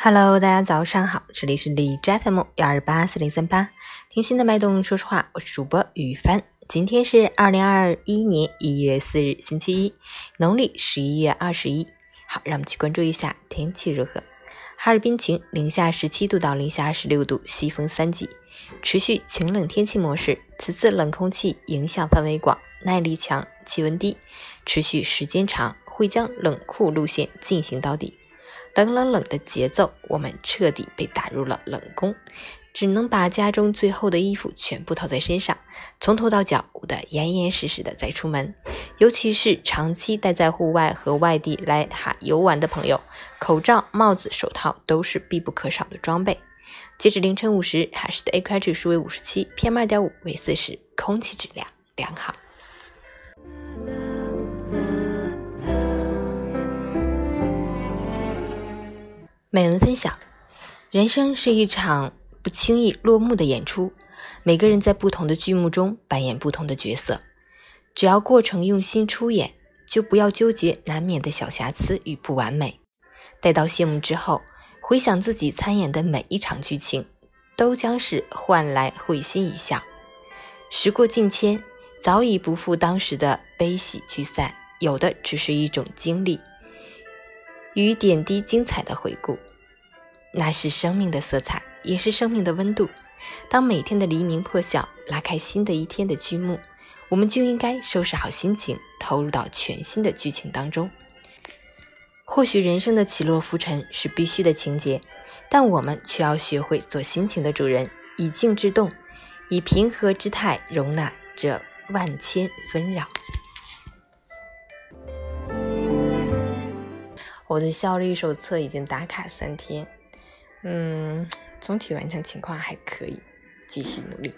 Hello，大家早上好，这里是李斋 FM 幺二八四零三八，听心的脉动，说实话，我是主播雨帆。今天是二零二一年一月四日，星期一，农历十一月二十一。好，让我们去关注一下天气如何。哈尔滨晴，零下十七度到零下二十六度，西风三级，持续晴冷天气模式。此次冷空气影响范围广，耐力强，气温低，持续时间长，会将冷酷路线进行到底。冷冷冷的节奏，我们彻底被打入了冷宫，只能把家中最厚的衣服全部套在身上，从头到脚捂得严严实实的再出门。尤其是长期待在户外和外地来哈游玩的朋友，口罩、帽子、手套都是必不可少的装备。截止凌晨五时，海市的 AQI 指数为五十七，PM 二点五为四十，空气质量良好。美文分享：人生是一场不轻易落幕的演出，每个人在不同的剧目中扮演不同的角色。只要过程用心出演，就不要纠结难免的小瑕疵与不完美。待到谢幕之后，回想自己参演的每一场剧情，都将是换来会心一笑。时过境迁，早已不复当时的悲喜聚散，有的只是一种经历。与点滴精彩的回顾，那是生命的色彩，也是生命的温度。当每天的黎明破晓，拉开新的一天的剧目，我们就应该收拾好心情，投入到全新的剧情当中。或许人生的起落浮沉是必须的情节，但我们却要学会做心情的主人，以静制动，以平和之态容纳这万千纷扰。我的效率手册已经打卡三天，嗯，总体完成情况还可以，继续努力。